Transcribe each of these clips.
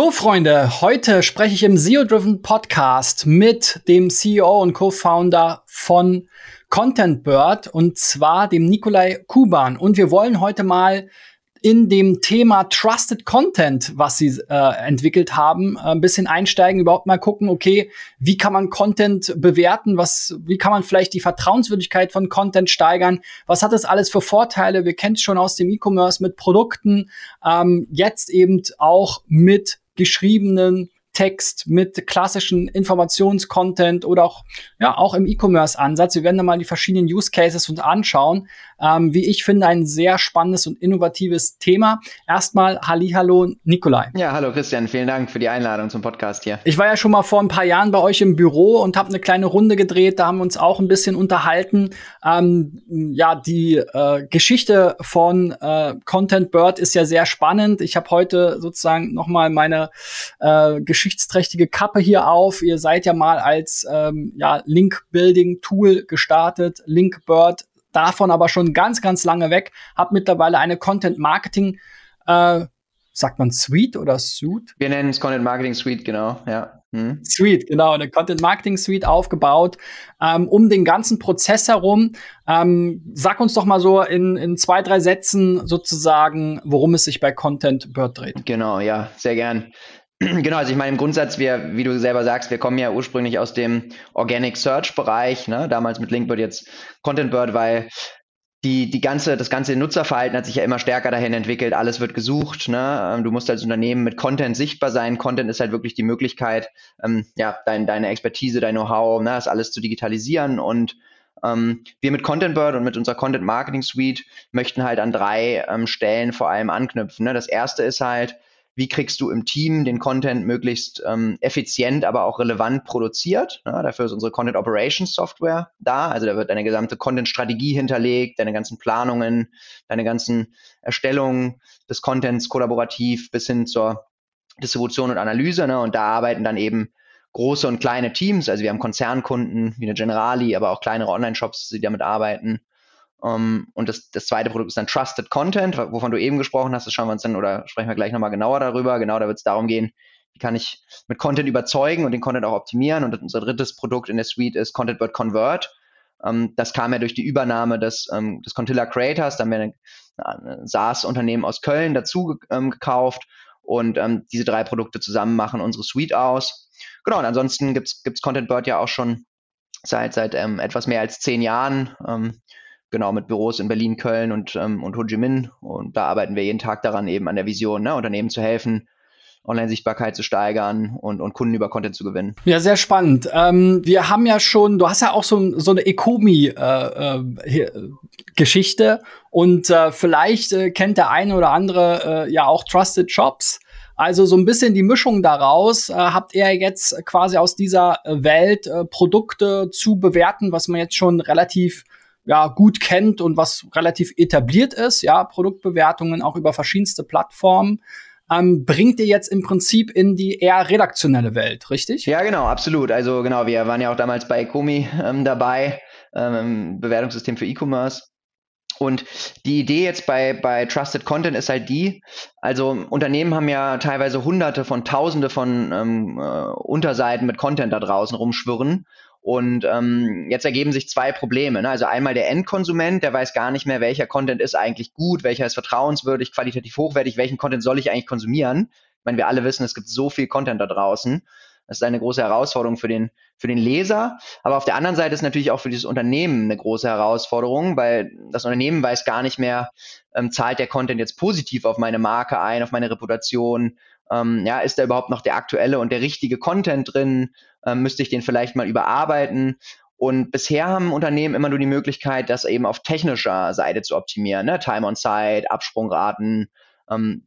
So, Freunde, heute spreche ich im SEO-Driven Podcast mit dem CEO und Co-Founder von Content Bird und zwar dem Nikolai Kuban. Und wir wollen heute mal in dem Thema Trusted Content, was sie äh, entwickelt haben, äh, ein bisschen einsteigen, überhaupt mal gucken, okay, wie kann man Content bewerten, was, wie kann man vielleicht die Vertrauenswürdigkeit von Content steigern, was hat das alles für Vorteile? Wir kennen es schon aus dem E-Commerce mit Produkten, ähm, jetzt eben auch mit geschriebenen Text, mit klassischen Informationscontent oder auch, ja, auch im E-Commerce-Ansatz. Wir werden da mal die verschiedenen Use Cases uns anschauen. Ähm, wie ich finde, ein sehr spannendes und innovatives Thema. Erstmal Hallihallo, Nikolai. Ja, hallo Christian, vielen Dank für die Einladung zum Podcast hier. Ich war ja schon mal vor ein paar Jahren bei euch im Büro und habe eine kleine Runde gedreht. Da haben wir uns auch ein bisschen unterhalten. Ähm, ja, die äh, Geschichte von äh, Content Bird ist ja sehr spannend. Ich habe heute sozusagen noch mal meine äh, geschichtsträchtige Kappe hier auf. Ihr seid ja mal als ähm, ja, Link-Building-Tool gestartet, Linkbird davon aber schon ganz, ganz lange weg, habe mittlerweile eine Content Marketing, äh, sagt man Suite oder Suite? Wir nennen es Content Marketing Suite, genau, ja. Hm. Suite, genau, eine Content Marketing Suite aufgebaut, ähm, um den ganzen Prozess herum. Ähm, sag uns doch mal so in, in zwei, drei Sätzen sozusagen, worum es sich bei Content Bird dreht. Genau, ja, sehr gern. Genau, also ich meine im Grundsatz, wir, wie du selber sagst, wir kommen ja ursprünglich aus dem Organic Search Bereich, ne? damals mit Linkbird, jetzt Contentbird, weil die, die ganze, das ganze Nutzerverhalten hat sich ja immer stärker dahin entwickelt, alles wird gesucht, ne? Ähm, du musst als Unternehmen mit Content sichtbar sein. Content ist halt wirklich die Möglichkeit, ähm, ja, dein, deine Expertise, dein Know-how, ne, das alles zu digitalisieren und ähm, wir mit Contentbird und mit unserer Content Marketing Suite möchten halt an drei ähm, Stellen vor allem anknüpfen. Ne? Das erste ist halt, wie kriegst du im Team den Content möglichst ähm, effizient, aber auch relevant produziert. Ja, dafür ist unsere Content Operations Software da. Also da wird deine gesamte Content-Strategie hinterlegt, deine ganzen Planungen, deine ganzen Erstellungen des Contents kollaborativ bis hin zur Distribution und Analyse. Ne? Und da arbeiten dann eben große und kleine Teams. Also wir haben Konzernkunden wie eine Generali, aber auch kleinere Online-Shops, die damit arbeiten. Um, ähm, und das, das zweite Produkt ist dann Trusted Content, wovon du eben gesprochen hast. Das schauen wir uns dann oder sprechen wir gleich nochmal genauer darüber. Genau, da wird es darum gehen, wie kann ich mit Content überzeugen und den Content auch optimieren. Und unser drittes Produkt in der Suite ist Content Word Convert. Um, ähm, das kam ja durch die Übernahme des, um, ähm, des Contilla Creators. Da haben wir ein, SaaS-Unternehmen aus Köln dazu gekauft. Und diese drei Produkte zusammen machen unsere Suite aus. Genau, und ansonsten gibt es Content Bird ja auch schon seit, seit etwas mehr als zehn Jahren genau, mit Büros in Berlin, Köln und, ähm, und Ho Chi Minh. Und da arbeiten wir jeden Tag daran, eben an der Vision, ne, Unternehmen zu helfen, Online-Sichtbarkeit zu steigern und, und Kunden über Content zu gewinnen. Ja, sehr spannend. Ähm, wir haben ja schon, du hast ja auch so, so eine Ecomi-Geschichte äh, äh, und äh, vielleicht äh, kennt der eine oder andere äh, ja auch Trusted Shops. Also so ein bisschen die Mischung daraus. Äh, habt ihr jetzt quasi aus dieser Welt äh, Produkte zu bewerten, was man jetzt schon relativ ja, gut kennt und was relativ etabliert ist, ja, Produktbewertungen auch über verschiedenste Plattformen, ähm, bringt ihr jetzt im Prinzip in die eher redaktionelle Welt, richtig? Ja, genau, absolut. Also genau, wir waren ja auch damals bei Komi ähm, dabei, ähm, Bewertungssystem für E-Commerce. Und die Idee jetzt bei, bei Trusted Content ist halt die, also Unternehmen haben ja teilweise hunderte von tausende von ähm, äh, Unterseiten mit Content da draußen rumschwirren. Und ähm, jetzt ergeben sich zwei Probleme. Ne? Also einmal der Endkonsument, der weiß gar nicht mehr, welcher Content ist eigentlich gut, welcher ist vertrauenswürdig, qualitativ hochwertig, welchen Content soll ich eigentlich konsumieren. Ich meine, wir alle wissen, es gibt so viel Content da draußen. Das ist eine große Herausforderung für den, für den Leser. Aber auf der anderen Seite ist natürlich auch für dieses Unternehmen eine große Herausforderung, weil das Unternehmen weiß gar nicht mehr, ähm, zahlt der Content jetzt positiv auf meine Marke ein, auf meine Reputation, ähm, ja, ist da überhaupt noch der aktuelle und der richtige Content drin? Ähm, müsste ich den vielleicht mal überarbeiten? Und bisher haben Unternehmen immer nur die Möglichkeit, das eben auf technischer Seite zu optimieren, ne? Time on Site, Absprungraten, ähm,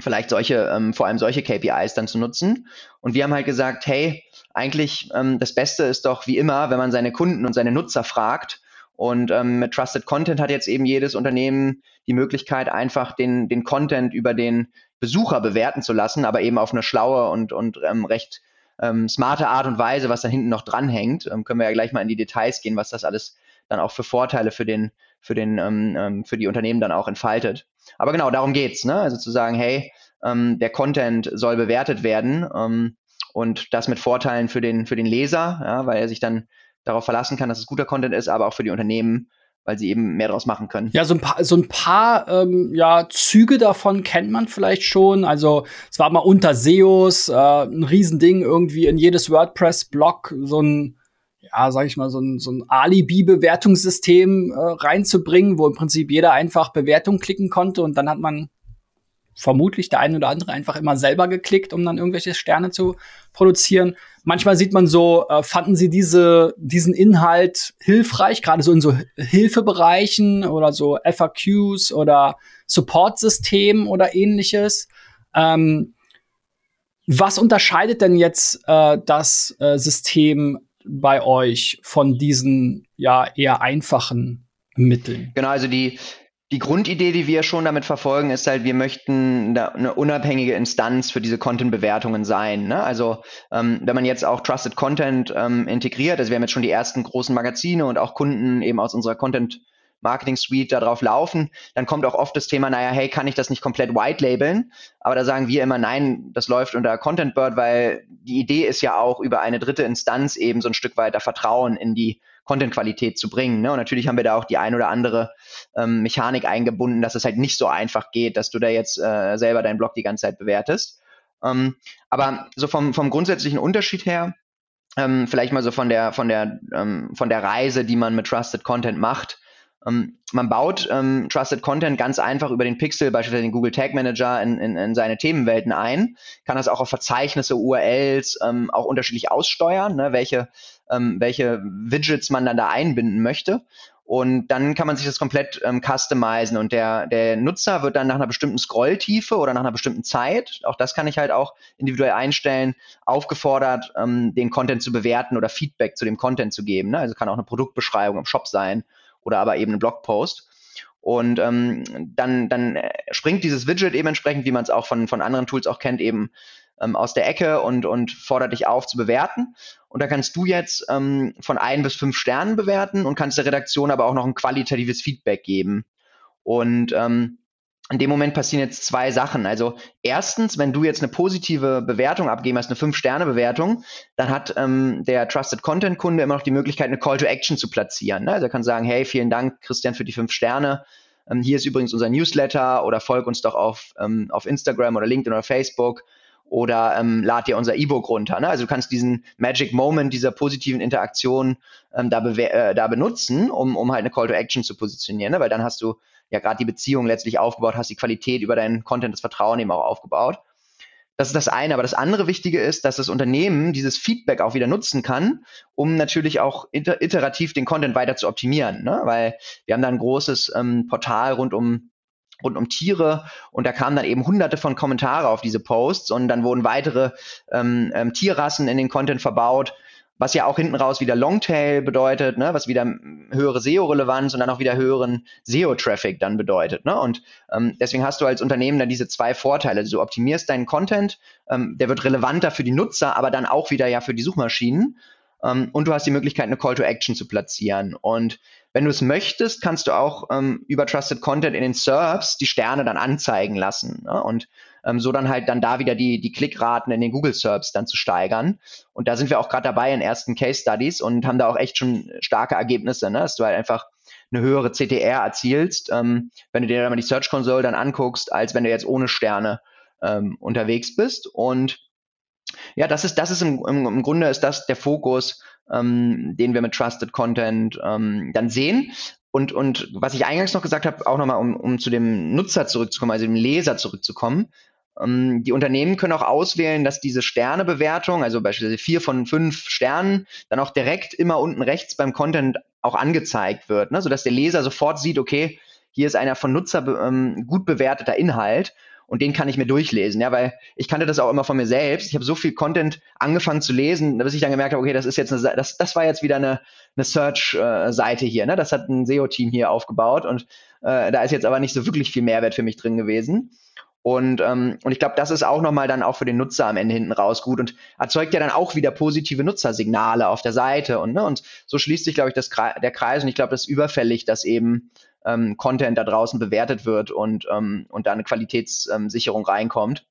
vielleicht solche, ähm, vor allem solche KPIs dann zu nutzen. Und wir haben halt gesagt, hey, eigentlich ähm, das Beste ist doch wie immer, wenn man seine Kunden und seine Nutzer fragt. Und ähm, mit Trusted Content hat jetzt eben jedes Unternehmen die Möglichkeit, einfach den, den Content über den Besucher bewerten zu lassen, aber eben auf eine schlaue und, und ähm, recht ähm, smarte Art und Weise, was dann hinten noch dranhängt. Ähm, können wir ja gleich mal in die Details gehen, was das alles dann auch für Vorteile für den, für den, ähm, ähm für die Unternehmen dann auch entfaltet. Aber genau, darum geht's, ne? Also zu sagen, hey, ähm, der Content soll bewertet werden ähm, und das mit Vorteilen für den, für den Leser, ja, weil er sich dann darauf verlassen kann, dass es guter Content ist, aber auch für die Unternehmen, weil sie eben mehr daraus machen können. Ja, so ein paar, so ein paar ähm, ja, Züge davon kennt man vielleicht schon. Also es war mal unter SEOs äh, ein Riesending, irgendwie in jedes WordPress-Blog so ein ja, sag ich mal, so ein, so ein Alibi-Bewertungssystem äh, reinzubringen, wo im Prinzip jeder einfach Bewertung klicken konnte und dann hat man vermutlich der eine oder andere einfach immer selber geklickt, um dann irgendwelche Sterne zu produzieren. Manchmal sieht man so, äh, fanden sie diese, diesen Inhalt hilfreich, gerade so in so Hilfebereichen oder so FAQs oder Support-Systemen oder ähnliches. Ähm, was unterscheidet denn jetzt äh, das äh, System bei euch von diesen ja eher einfachen Mitteln? Genau, also die, die Grundidee, die wir schon damit verfolgen, ist halt, wir möchten eine unabhängige Instanz für diese Content-Bewertungen sein. Ne? Also ähm, wenn man jetzt auch Trusted Content ähm, integriert, also wir haben jetzt schon die ersten großen Magazine und auch Kunden eben aus unserer Content Marketing Suite darauf laufen, dann kommt auch oft das Thema, naja, hey, kann ich das nicht komplett white labeln? Aber da sagen wir immer, nein, das läuft unter Content Bird, weil die Idee ist ja auch, über eine dritte Instanz eben so ein Stück weiter Vertrauen in die Content-Qualität zu bringen. Ne? Und natürlich haben wir da auch die ein oder andere ähm, Mechanik eingebunden, dass es halt nicht so einfach geht, dass du da jetzt äh, selber deinen Blog die ganze Zeit bewertest. Ähm, aber so vom, vom grundsätzlichen Unterschied her, ähm, vielleicht mal so von der, von der, ähm, von der Reise, die man mit Trusted Content macht, ähm, man baut ähm, Trusted Content ganz einfach über den Pixel, beispielsweise den Google Tag Manager, in, in, in seine Themenwelten ein, kann das auch auf Verzeichnisse, URLs auch unterschiedlich aussteuern, ne, welche, ähm, welche Widgets man dann da einbinden möchte. Und dann kann man sich das komplett ähm, customizen und der, der Nutzer wird dann nach einer bestimmten Scrolltiefe oder nach einer bestimmten Zeit, auch das kann ich halt auch individuell einstellen, aufgefordert, ähm, den Content zu bewerten oder Feedback zu dem Content zu geben. Ne? Also kann auch eine Produktbeschreibung im Shop sein oder aber eben einen Blogpost. Und ähm, dann, dann springt dieses Widget eben entsprechend, wie man es auch von, von anderen Tools auch kennt, eben ähm, aus der Ecke und, und fordert dich auf zu bewerten. Und da kannst du jetzt ähm, von ein bis fünf Sternen bewerten und kannst der Redaktion aber auch noch ein qualitatives Feedback geben. Und ähm, in dem Moment passieren jetzt zwei Sachen. Also erstens, wenn du jetzt eine positive Bewertung abgeben hast, eine Fünf-Sterne-Bewertung, dann hat ähm, der Trusted Content-Kunde immer noch die Möglichkeit, eine Call to Action zu platzieren. Ne? Also er kann sagen, hey, vielen Dank, Christian, für die fünf Sterne. Ähm, hier ist übrigens unser Newsletter oder folg uns doch auf, ähm, auf Instagram oder LinkedIn oder Facebook oder ähm, lad dir unser E-Book runter. Ne? Also du kannst diesen Magic Moment dieser positiven Interaktion ähm, da, äh, da benutzen, um, um halt eine Call to Action zu positionieren, ne? weil dann hast du ja gerade die Beziehung letztlich aufgebaut, hast die Qualität über deinen Content, das Vertrauen eben auch aufgebaut. Das ist das eine. Aber das andere Wichtige ist, dass das Unternehmen dieses Feedback auch wieder nutzen kann, um natürlich auch iterativ den Content weiter zu optimieren. Ne? Weil wir haben da ein großes ähm, Portal rund um rund um Tiere und da kamen dann eben hunderte von Kommentare auf diese Posts und dann wurden weitere ähm, ähm, Tierrassen in den Content verbaut was ja auch hinten raus wieder Longtail bedeutet, ne, was wieder höhere SEO-Relevanz und dann auch wieder höheren SEO-Traffic dann bedeutet. Ne? Und ähm, deswegen hast du als Unternehmen dann diese zwei Vorteile. Also du optimierst deinen Content, ähm, der wird relevanter für die Nutzer, aber dann auch wieder ja für die Suchmaschinen. Ähm, und du hast die Möglichkeit, eine Call to Action zu platzieren. Und wenn du es möchtest, kannst du auch ähm, über Trusted Content in den SERPs die Sterne dann anzeigen lassen. Ne? Und ähm, so dann halt dann da wieder die, die Klickraten in den Google Serbs dann zu steigern. Und da sind wir auch gerade dabei in ersten Case Studies und haben da auch echt schon starke Ergebnisse, ne? dass du halt einfach eine höhere CTR erzielst, ähm, wenn du dir dann mal die Search Console dann anguckst, als wenn du jetzt ohne Sterne ähm, unterwegs bist. Und ja, das ist, das ist im, im, im Grunde ist das der Fokus, ähm, den wir mit Trusted Content ähm, dann sehen. Und, und was ich eingangs noch gesagt habe, auch nochmal, um, um zu dem Nutzer zurückzukommen, also dem Leser zurückzukommen, ähm, die Unternehmen können auch auswählen, dass diese Sternebewertung, also beispielsweise vier von fünf Sternen, dann auch direkt immer unten rechts beim Content auch angezeigt wird, ne? sodass der Leser sofort sieht, okay, hier ist einer von Nutzer ähm, gut bewerteter Inhalt und den kann ich mir durchlesen, ja, weil ich kannte das auch immer von mir selbst. Ich habe so viel Content angefangen zu lesen, bis ich dann gemerkt habe, okay, das ist jetzt eine, das, das war jetzt wieder eine, eine Search-Seite hier, ne? Das hat ein SEO-Team hier aufgebaut und äh, da ist jetzt aber nicht so wirklich viel Mehrwert für mich drin gewesen. Und, ähm, und ich glaube, das ist auch nochmal dann auch für den Nutzer am Ende hinten raus gut und erzeugt ja dann auch wieder positive Nutzersignale auf der Seite. Und, ne, und so schließt sich, glaube ich, das, der Kreis. Und ich glaube, das ist überfällig, dass eben ähm, Content da draußen bewertet wird und, ähm, und da eine Qualitätssicherung reinkommt.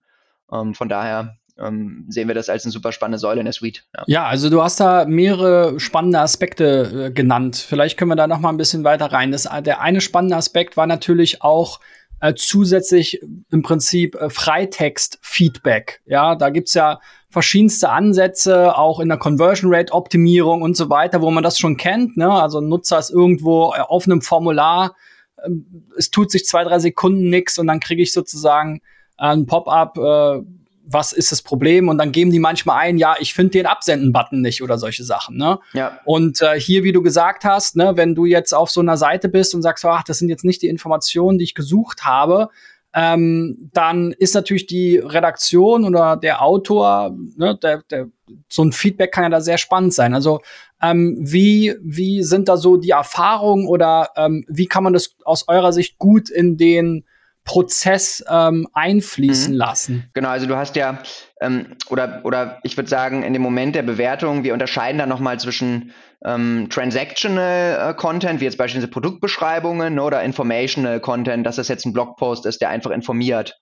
Ähm, von daher ähm, sehen wir das als eine super spannende Säule in der Suite. Ja. ja, also du hast da mehrere spannende Aspekte äh, genannt. Vielleicht können wir da noch mal ein bisschen weiter rein. Das, der eine spannende Aspekt war natürlich auch äh, zusätzlich im Prinzip äh, Freitext-Feedback. Ja, da gibt's ja verschiedenste Ansätze, auch in der Conversion Rate Optimierung und so weiter, wo man das schon kennt. Ne? Also ein Nutzer ist irgendwo äh, auf einem Formular, äh, es tut sich zwei, drei Sekunden nichts und dann kriege ich sozusagen äh, ein Pop-up, äh, was ist das Problem? Und dann geben die manchmal ein, ja, ich finde den Absenden-Button nicht oder solche Sachen. Ne? Ja. Und äh, hier, wie du gesagt hast, ne, wenn du jetzt auf so einer Seite bist und sagst, ach, das sind jetzt nicht die Informationen, die ich gesucht habe, ähm, dann ist natürlich die Redaktion oder der Autor, ne, der, der, so ein Feedback kann ja da sehr spannend sein. Also ähm, wie, wie sind da so die Erfahrungen oder ähm, wie kann man das aus eurer Sicht gut in den Prozess ähm, einfließen mhm. lassen. Genau, also du hast ja, ähm, oder, oder ich würde sagen, in dem Moment der Bewertung, wir unterscheiden da nochmal zwischen ähm, Transactional äh, Content, wie jetzt beispielsweise Produktbeschreibungen ne, oder Informational Content, dass das jetzt ein Blogpost ist, der einfach informiert.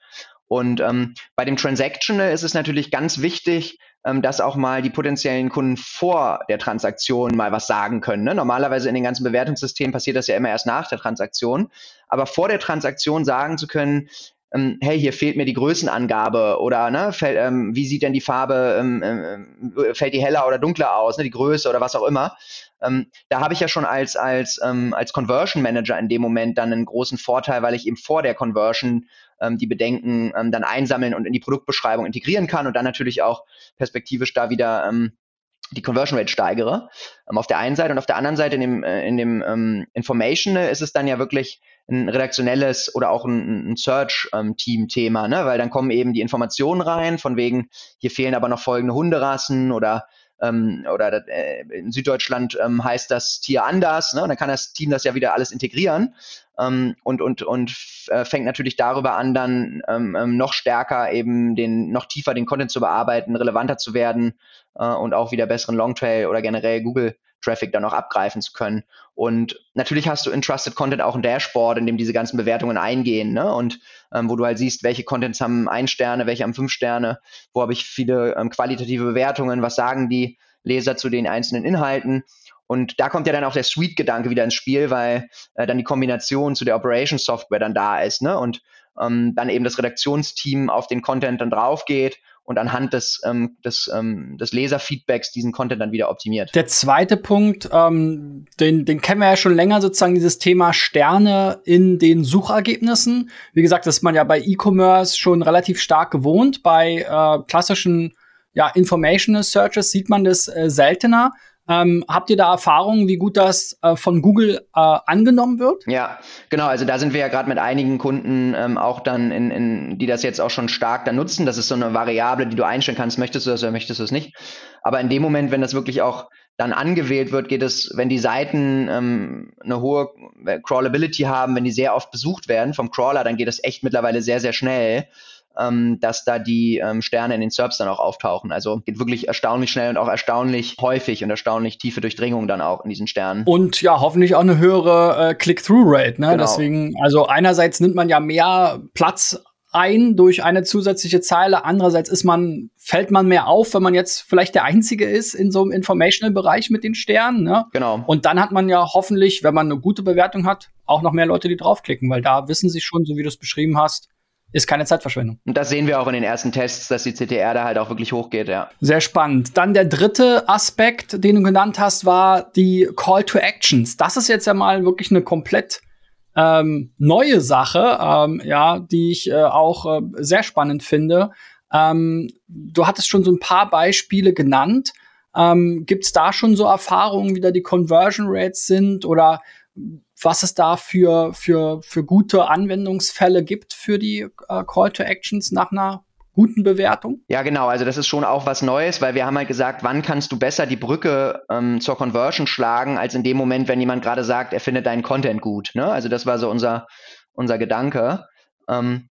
Und ähm, bei dem Transactional ist es natürlich ganz wichtig, dass auch mal die potenziellen Kunden vor der Transaktion mal was sagen können. Ne? Normalerweise in den ganzen Bewertungssystemen passiert das ja immer erst nach der Transaktion. Aber vor der Transaktion sagen zu können, ähm, hey, hier fehlt mir die Größenangabe oder ne, fällt, ähm, wie sieht denn die Farbe, ähm, ähm, fällt die heller oder dunkler aus, ne, die Größe oder was auch immer. Ähm, da habe ich ja schon als, als, ähm, als Conversion Manager in dem Moment dann einen großen Vorteil, weil ich eben vor der Conversion die Bedenken dann einsammeln und in die Produktbeschreibung integrieren kann und dann natürlich auch perspektivisch da wieder die Conversion Rate steigere. Auf der einen Seite und auf der anderen Seite in dem, äh, in dem ähm, Information ist es dann ja wirklich ein redaktionelles oder auch ein, ein Search-Team-Thema, ne? weil dann kommen eben die Informationen rein, von wegen, hier fehlen aber noch folgende Hunderassen oder ähm, oder äh, in Süddeutschland ähm, heißt das Tier anders, ne? Und dann kann das Team das ja wieder alles integrieren ähm, und und und äh, fängt natürlich darüber an, dann ähm, ähm, noch stärker eben den noch tiefer den Content zu bearbeiten, relevanter zu werden äh, und auch wieder besseren Longtail oder generell Google Traffic dann auch abgreifen zu können. Und natürlich hast du in Trusted Content auch ein Dashboard, in dem diese ganzen Bewertungen eingehen, ne? Und ähm, wo du halt siehst, welche Contents haben ein Sterne, welche haben fünf Sterne, wo habe ich viele ähm, qualitative Bewertungen, was sagen die Leser zu den einzelnen Inhalten. Und da kommt ja dann auch der Suite-Gedanke wieder ins Spiel, weil äh, dann die Kombination zu der Operation-Software dann da ist, ne? Und ähm, dann eben das Redaktionsteam auf den Content dann drauf geht und anhand des, ähm, des, ähm, des Leserfeedbacks diesen Content dann wieder optimiert. Der zweite Punkt, ähm, den, den kennen wir ja schon länger, sozusagen dieses Thema Sterne in den Suchergebnissen. Wie gesagt, das ist man ja bei E-Commerce schon relativ stark gewohnt. Bei äh, klassischen ja, Informational Searches sieht man das äh, seltener. Ähm, habt ihr da Erfahrungen, wie gut das äh, von Google äh, angenommen wird? Ja, genau. Also da sind wir ja gerade mit einigen Kunden ähm, auch dann, in, in, die das jetzt auch schon stark dann nutzen. Das ist so eine Variable, die du einstellen kannst. Möchtest du das oder möchtest du es nicht? Aber in dem Moment, wenn das wirklich auch dann angewählt wird, geht es, wenn die Seiten ähm, eine hohe Crawlability haben, wenn die sehr oft besucht werden vom Crawler, dann geht es echt mittlerweile sehr, sehr schnell ähm, dass da die ähm, Sterne in den SERPs dann auch auftauchen. Also geht wirklich erstaunlich schnell und auch erstaunlich häufig und erstaunlich tiefe Durchdringung dann auch in diesen Sternen. Und ja, hoffentlich auch eine höhere äh, Click-Through-Rate. Ne? Genau. Deswegen, also einerseits nimmt man ja mehr Platz ein durch eine zusätzliche Zeile. Andererseits ist man, fällt man mehr auf, wenn man jetzt vielleicht der Einzige ist in so einem Informational-Bereich mit den Sternen. Ne? Genau. Und dann hat man ja hoffentlich, wenn man eine gute Bewertung hat, auch noch mehr Leute, die draufklicken, weil da wissen sie schon, so wie du es beschrieben hast, ist keine Zeitverschwendung. Und das sehen wir auch in den ersten Tests, dass die CTR da halt auch wirklich hochgeht, ja. Sehr spannend. Dann der dritte Aspekt, den du genannt hast, war die Call to Actions. Das ist jetzt ja mal wirklich eine komplett ähm, neue Sache, ähm, ja, die ich äh, auch äh, sehr spannend finde. Ähm, du hattest schon so ein paar Beispiele genannt. Ähm, Gibt es da schon so Erfahrungen, wie da die Conversion Rates sind oder was es da für, für, für gute Anwendungsfälle gibt für die äh, Call to Actions nach einer guten Bewertung? Ja, genau. Also das ist schon auch was Neues, weil wir haben halt gesagt, wann kannst du besser die Brücke ähm, zur Conversion schlagen, als in dem Moment, wenn jemand gerade sagt, er findet deinen Content gut. Ne? Also das war so unser, unser Gedanke. Ähm,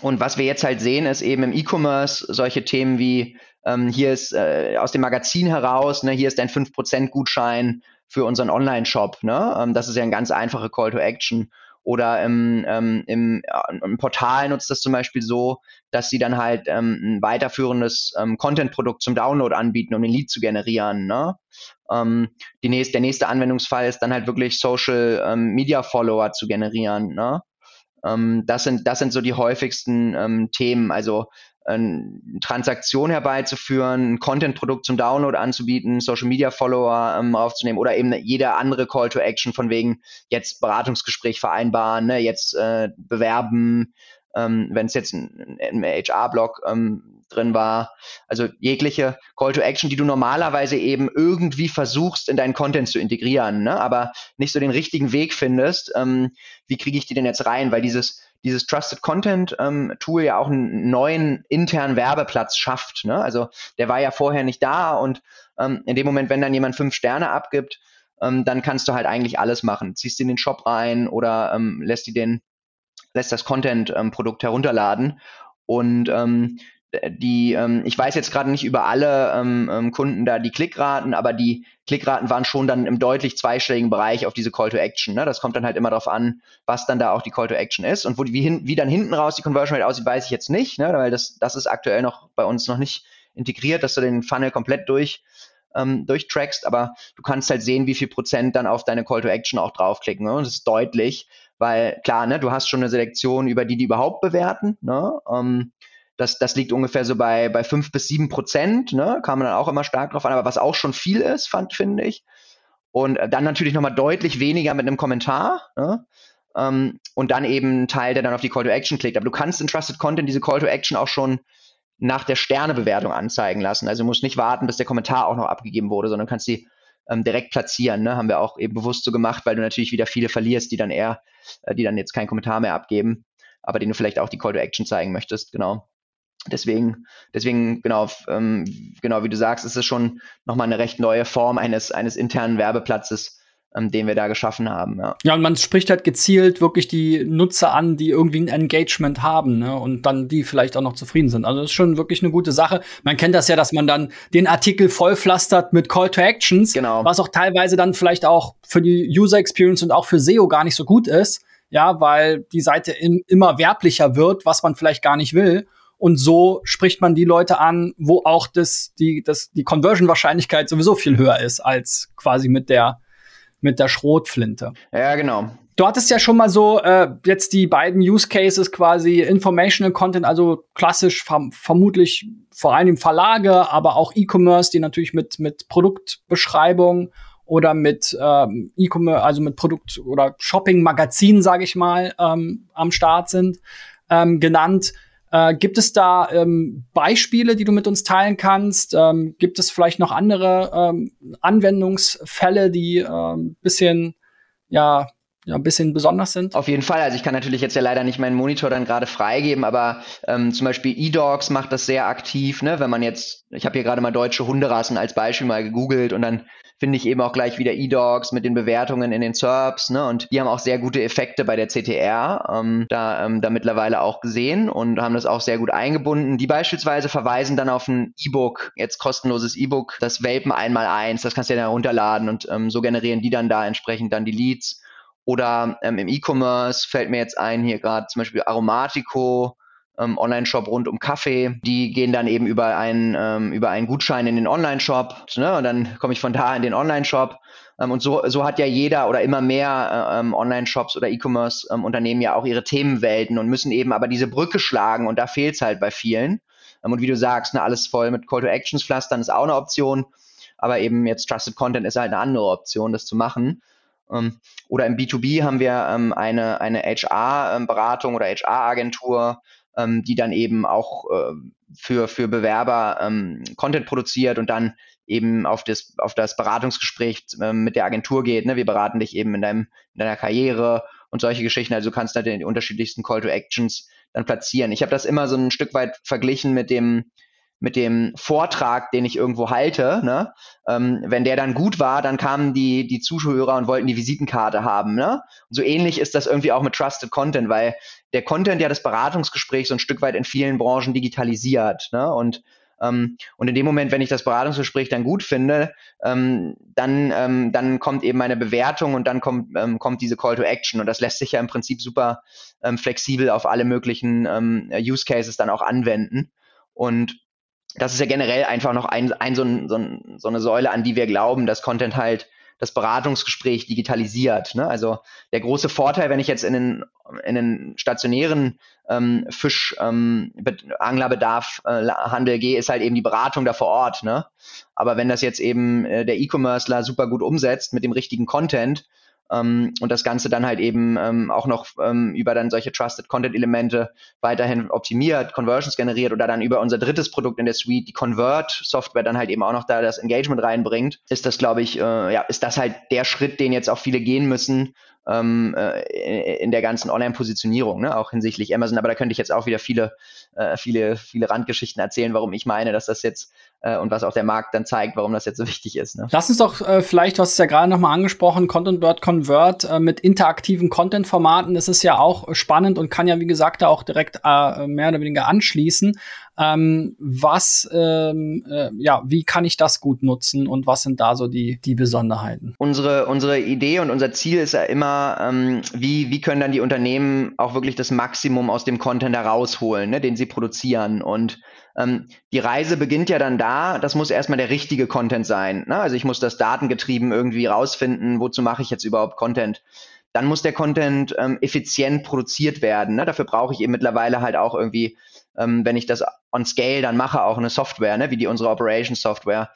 und was wir jetzt halt sehen, ist eben im E-Commerce solche Themen wie, ähm, hier ist äh, aus dem Magazin heraus, ne, hier ist ein 5% Gutschein für unseren Online-Shop. Ne? Ähm, das ist ja ein ganz einfache Call to Action. oder im, ähm, im, äh, im Portal nutzt das zum Beispiel so, dass sie dann halt ähm, ein weiterführendes ähm, Content-Produkt zum Download anbieten, um den Lead zu generieren. Ne? Ähm, die nächste, der nächste Anwendungsfall ist dann halt wirklich Social ähm, zu generieren. Ne? Ähm, das, sind, das sind so die häufigsten Themen. Also eine Transaktion herbeizuführen, ein Content-Produkt zum Download anzubieten, Social-Media-Follower ähm, aufzunehmen oder eben jede andere Call-to-Action von wegen jetzt Beratungsgespräch vereinbaren, ne, jetzt äh, bewerben, ähm, wenn es jetzt ein, ein HR-Blog ähm, drin war. Also jegliche Call-to-Action, die du normalerweise eben irgendwie versuchst, in deinen Content zu integrieren, ne, aber nicht so den richtigen Weg findest. Ähm, wie kriege ich die denn jetzt rein? Weil dieses dieses Trusted Content ähm, Tool ja auch einen neuen internen Werbeplatz schafft. Ne? Also der war ja vorher nicht da und ähm, in dem Moment, wenn dann jemand fünf Sterne abgibt, ähm, dann kannst du halt eigentlich alles machen. Ziehst in den Shop rein oder ähm, lässt die den, lässt das Content-Produkt ähm, herunterladen. Und ähm, die, ähm, ich weiß jetzt gerade nicht über alle ähm, ähm, Kunden da die Klickraten, aber die Klickraten waren schon dann im deutlich zweistelligen Bereich auf diese Call to Action. Ne? Das kommt dann halt immer darauf an, was dann da auch die Call to Action ist. Und wo die, wie, hin, wie dann hinten raus die Conversion Rate aussieht, weiß ich jetzt nicht, ne? weil das, das ist aktuell noch bei uns noch nicht integriert, dass du den Funnel komplett durch ähm, durchtrackst, aber du kannst halt sehen, wie viel Prozent dann auf deine Call to Action auch draufklicken. Ne? Und das ist deutlich, weil klar, ne, du hast schon eine Selektion über die, die überhaupt bewerten. Ne? Ähm, das, das liegt ungefähr so bei, bei fünf bis sieben Prozent, ne? Kam man dann auch immer stark drauf an, aber was auch schon viel ist, fand, finde ich. Und äh, dann natürlich nochmal deutlich weniger mit einem Kommentar. Ne? Ähm, und dann eben ein Teil, der dann auf die Call to Action klickt. Aber du kannst in Trusted Content diese Call to Action auch schon nach der Sternebewertung anzeigen lassen. Also du musst nicht warten, bis der Kommentar auch noch abgegeben wurde, sondern kannst sie ähm, direkt platzieren. Ne? Haben wir auch eben bewusst so gemacht, weil du natürlich wieder viele verlierst, die dann eher, äh, die dann jetzt keinen Kommentar mehr abgeben, aber denen du vielleicht auch die Call to Action zeigen möchtest. Genau. Deswegen, deswegen, genau, ähm, genau, wie du sagst, ist es schon nochmal eine recht neue Form eines, eines internen Werbeplatzes, ähm, den wir da geschaffen haben. Ja. ja, und man spricht halt gezielt wirklich die Nutzer an, die irgendwie ein Engagement haben, ne, und dann die vielleicht auch noch zufrieden sind. Also das ist schon wirklich eine gute Sache. Man kennt das ja, dass man dann den Artikel vollpflastert mit Call to Actions, genau. was auch teilweise dann vielleicht auch für die User Experience und auch für SEO gar nicht so gut ist. Ja, weil die Seite im, immer werblicher wird, was man vielleicht gar nicht will. Und so spricht man die Leute an, wo auch das, die, das, die Conversion-Wahrscheinlichkeit sowieso viel höher ist als quasi mit der, mit der Schrotflinte. Ja, genau. Du hattest ja schon mal so äh, jetzt die beiden Use Cases quasi Informational Content, also klassisch verm vermutlich vor allem Verlage, aber auch E-Commerce, die natürlich mit mit Produktbeschreibung oder mit ähm, E-Commerce, also mit Produkt oder Shopping Magazin, sage ich mal, ähm, am Start sind, ähm, genannt. Äh, gibt es da ähm, Beispiele, die du mit uns teilen kannst? Ähm, gibt es vielleicht noch andere ähm, Anwendungsfälle, die ähm, bisschen, ja, ja, ein bisschen besonders sind? Auf jeden Fall. Also ich kann natürlich jetzt ja leider nicht meinen Monitor dann gerade freigeben, aber ähm, zum Beispiel eDogs macht das sehr aktiv, ne? Wenn man jetzt, ich habe hier gerade mal deutsche Hunderassen als Beispiel mal gegoogelt und dann finde ich eben auch gleich wieder E-Dogs mit den Bewertungen in den SERPs, ne? Und die haben auch sehr gute Effekte bei der CTR ähm, da, ähm, da mittlerweile auch gesehen und haben das auch sehr gut eingebunden. Die beispielsweise verweisen dann auf ein E-Book, jetzt kostenloses E-Book, das Welpen einmal eins, das kannst du ja dann herunterladen und ähm, so generieren die dann da entsprechend dann die Leads. Oder ähm, im E-Commerce fällt mir jetzt ein, hier gerade zum Beispiel Aromatico, ähm, Online-Shop rund um Kaffee. Die gehen dann eben über einen, ähm, über einen Gutschein in den Online-Shop. Ne? Und dann komme ich von da in den Online-Shop. Ähm, und so, so hat ja jeder oder immer mehr äh, ähm, Online-Shops oder E-Commerce-Unternehmen ja auch ihre Themenwelten und müssen eben aber diese Brücke schlagen. Und da fehlt es halt bei vielen. Ähm, und wie du sagst, ne, alles voll mit Call-to-Actions pflastern ist auch eine Option. Aber eben jetzt Trusted Content ist halt eine andere Option, das zu machen. Ähm, oder im B2B haben wir ähm, eine, eine HR-Beratung oder HR-Agentur, ähm, die dann eben auch äh, für, für Bewerber ähm, Content produziert und dann eben auf das, auf das Beratungsgespräch äh, mit der Agentur geht. Ne? Wir beraten dich eben in, deinem, in deiner Karriere und solche Geschichten. Also du kannst da die unterschiedlichsten Call to Actions dann platzieren. Ich habe das immer so ein Stück weit verglichen mit dem, mit dem Vortrag, den ich irgendwo halte, ne? ähm, wenn der dann gut war, dann kamen die, die Zuhörer und wollten die Visitenkarte haben. Ne? Und so ähnlich ist das irgendwie auch mit Trusted Content, weil der Content ja das Beratungsgespräch so ein Stück weit in vielen Branchen digitalisiert. Ne? Und Ähm, und in dem Moment, wenn ich das Beratungsgespräch dann gut finde, ähm, dann, ähm, dann kommt eben meine Bewertung und dann kommt, ähm, kommt diese Call to Action. Und das lässt sich ja im Prinzip super ähm, flexibel auf alle möglichen Use Cases dann auch anwenden. Und das ist ja generell einfach noch ein, ein, so, ein, so, ein, so eine Säule, an die wir glauben, dass Content halt das Beratungsgespräch digitalisiert. Ne? Also der große Vorteil, wenn ich jetzt in den, in den stationären ähm, Fischanglerbedarf ähm, äh, gehe, ist halt eben die Beratung da vor Ort. Ne? Aber wenn das jetzt eben äh, der E-Commercer super gut umsetzt mit dem richtigen Content, ähm, und das Ganze dann halt eben ähm, auch noch ähm, über dann solche Trusted Content Elemente weiterhin optimiert, Conversions generiert oder dann über unser drittes Produkt in der Suite, die Convert Software dann halt eben auch noch da das Engagement reinbringt, ist das glaube ich, äh, ja, ist das halt der Schritt, den jetzt auch viele gehen müssen, ähm, äh, in der ganzen Online-Positionierung, ne? auch hinsichtlich Amazon. Aber da könnte ich jetzt auch wieder viele, äh, viele, viele Randgeschichten erzählen, warum ich meine, dass das jetzt und was auch der Markt dann zeigt, warum das jetzt so wichtig ist. Ne? Lass uns doch äh, vielleicht, du hast es ja gerade nochmal angesprochen, Content Bird Convert äh, mit interaktiven Content-Formaten. Das ist ja auch spannend und kann ja, wie gesagt, da auch direkt äh, mehr oder weniger anschließen. Ähm, was, ähm, äh, ja, wie kann ich das gut nutzen und was sind da so die, die Besonderheiten? Unsere, unsere Idee und unser Ziel ist ja immer, ähm, wie, wie können dann die Unternehmen auch wirklich das Maximum aus dem Content herausholen, ne, den sie produzieren. Und die Reise beginnt ja dann da, das muss erstmal der richtige Content sein. Ne? Also ich muss das datengetrieben irgendwie rausfinden, wozu mache ich jetzt überhaupt Content dann muss der Content ähm, effizient produziert werden. Ne? Dafür brauche ich eben mittlerweile halt auch irgendwie ähm, wenn ich das on Scale dann mache, auch eine Software, ne, wie die unsere Operations Software.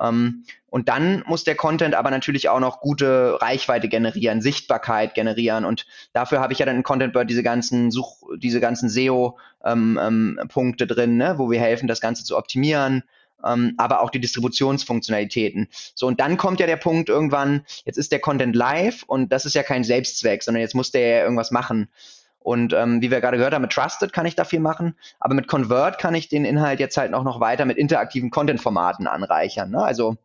Ähm, und dann muss der Content aber natürlich auch noch gute Reichweite generieren, Sichtbarkeit generieren. Und dafür habe ich ja dann in Content Bird diese ganzen Such, diese ganzen SEO-Punkte ähm, ähm, drin, ne, wo wir helfen, das Ganze zu optimieren. Ähm, aber auch die Distributionsfunktionalitäten. So, und dann kommt ja der Punkt irgendwann, jetzt ist der Content live und das ist ja kein Selbstzweck, sondern jetzt muss der ja irgendwas machen. Und ähm, wie wir gerade gehört haben, mit Trusted kann ich da viel machen, aber mit Convert kann ich den Inhalt jetzt halt auch noch weiter mit interaktiven Content-Formaten anreichern. Ne? Also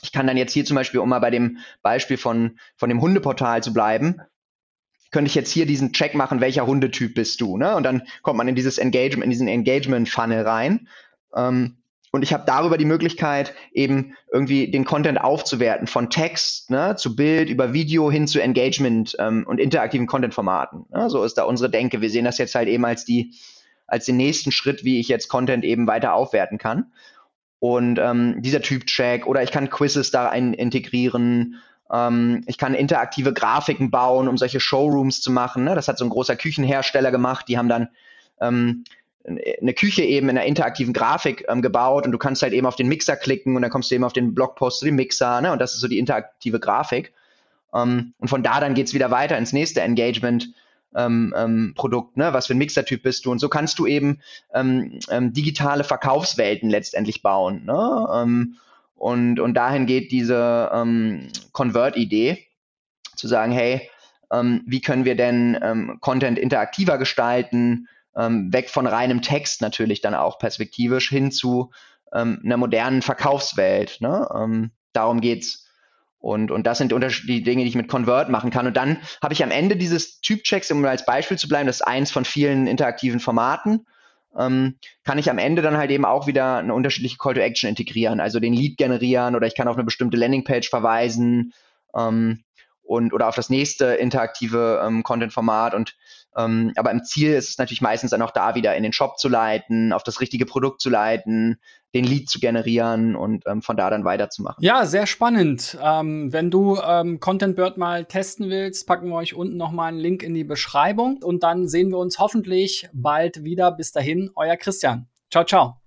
ich kann dann jetzt hier zum Beispiel, um mal bei dem Beispiel von, von dem Hundeportal zu bleiben, könnte ich jetzt hier diesen Check machen, welcher Hundetyp bist du, ne? Und dann kommt man in dieses Engagement, in diesen Engagement-Funnel rein. Ähm, und ich habe darüber die Möglichkeit, eben irgendwie den Content aufzuwerten, von Text ne, zu Bild, über Video hin zu Engagement ähm, und interaktiven Content-Formaten. Ne? So ist da unsere Denke. Wir sehen das jetzt halt eben als die, als den nächsten Schritt, wie ich jetzt Content eben weiter aufwerten kann. Und ähm, dieser Typ-Check oder ich kann Quizzes da ein integrieren. Ähm, ich kann interaktive Grafiken bauen, um solche Showrooms zu machen. Ne? Das hat so ein großer Küchenhersteller gemacht. Die haben dann ähm, eine Küche eben in einer interaktiven Grafik ähm, gebaut und du kannst halt eben auf den Mixer klicken und dann kommst du eben auf den Blogpost zu dem Mixer, ne? Und das ist so die interaktive Grafik. Ähm, und von da dann geht's wieder weiter ins nächste Engagement. Ähm, ähm, Produkt, ne? was für ein Mixertyp bist du und so kannst du eben ähm, ähm, digitale Verkaufswelten letztendlich bauen. Ne? Und, und dahin geht diese Convert-Idee, zu sagen, hey, wie können wir denn Content interaktiver gestalten, ähm, weg von reinem Text natürlich dann auch perspektivisch hin zu ähm, einer modernen Verkaufswelt. Ne? Ähm, darum geht's. Und, und das sind die Dinge, die ich mit Convert machen kann. Und dann habe ich am Ende dieses Typchecks, um als Beispiel zu bleiben, das ist eins von vielen interaktiven Formaten, ähm, kann ich am Ende dann halt eben auch wieder eine unterschiedliche Call to Action integrieren, also den Lead generieren oder ich kann auf eine bestimmte Landingpage verweisen ähm, und oder auf das nächste interaktive ähm, Content-Format und ähm, aber im Ziel ist es natürlich meistens dann auch da wieder in den Shop zu leiten, auf das richtige Produkt zu leiten, den Lead zu generieren und ähm, von da dann weiterzumachen. Ja, sehr spannend. Ähm, wenn du ähm, Content Bird mal testen willst, packen wir euch unten nochmal einen Link in die Beschreibung und dann sehen wir uns hoffentlich bald wieder. Bis dahin, euer Christian. Ciao, ciao.